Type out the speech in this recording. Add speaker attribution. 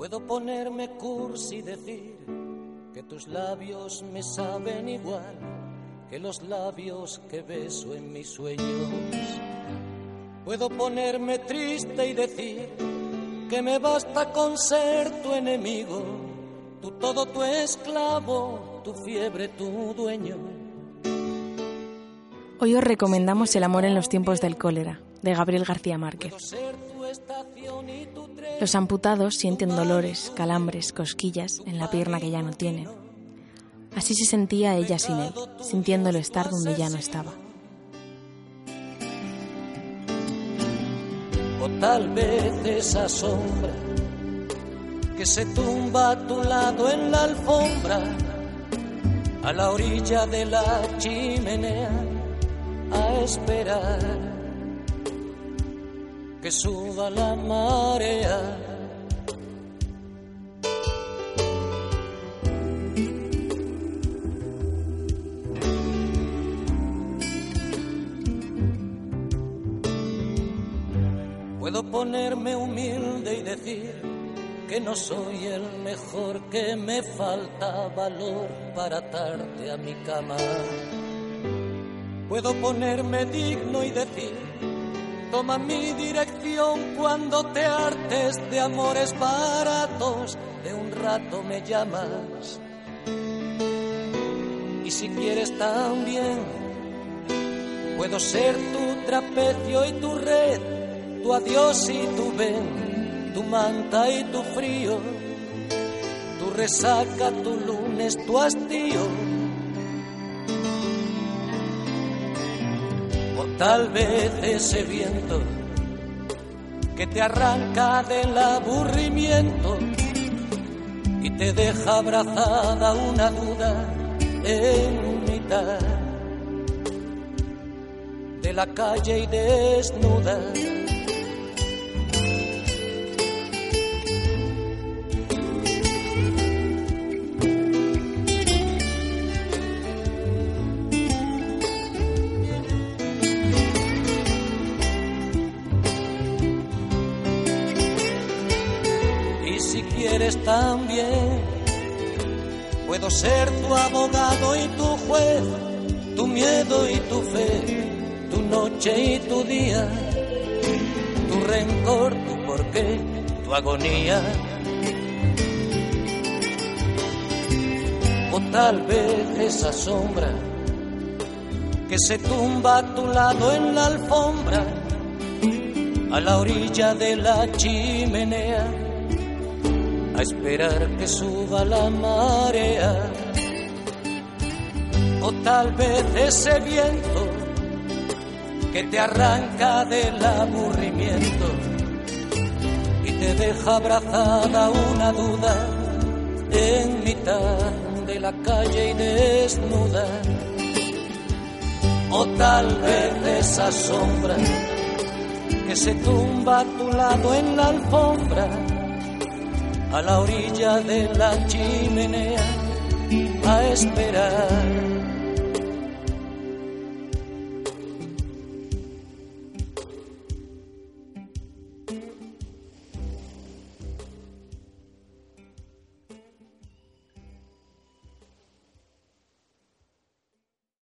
Speaker 1: Puedo ponerme cursi y decir que tus labios me saben igual que los labios que beso en mis sueños. Puedo ponerme triste y decir que me basta con ser tu enemigo, tu todo, tu esclavo, tu fiebre, tu dueño.
Speaker 2: Hoy os recomendamos El amor en los tiempos del cólera, de Gabriel García Márquez. Los amputados sienten dolores, calambres, cosquillas en la pierna que ya no tienen. Así se sentía ella sin él, sintiéndolo estar donde ya no estaba.
Speaker 1: O tal vez esa sombra que se tumba a tu lado en la alfombra, a la orilla de la chimenea, a esperar que suba la marea. Puedo ponerme humilde y decir que no soy el mejor, que me falta valor para atarte a mi cama. Puedo ponerme digno y decir Toma mi dirección cuando te hartes de amores baratos, de un rato me llamas. Y si quieres también, puedo ser tu trapecio y tu red, tu adiós y tu ven, tu manta y tu frío, tu resaca, tu lunes, tu hastío. O tal vez ese viento que te arranca del aburrimiento y te deja abrazada una duda en mitad de la calle y desnuda. Si quieres también, puedo ser tu abogado y tu juez, tu miedo y tu fe, tu noche y tu día, tu rencor, tu porqué, tu agonía. O tal vez esa sombra que se tumba a tu lado en la alfombra, a la orilla de la chimenea a esperar que suba la marea. O tal vez ese viento que te arranca del aburrimiento y te deja abrazada una duda en mitad de la calle y desnuda. O tal vez esa sombra que se tumba a tu lado en la alfombra a la orilla de la chimenea a esperar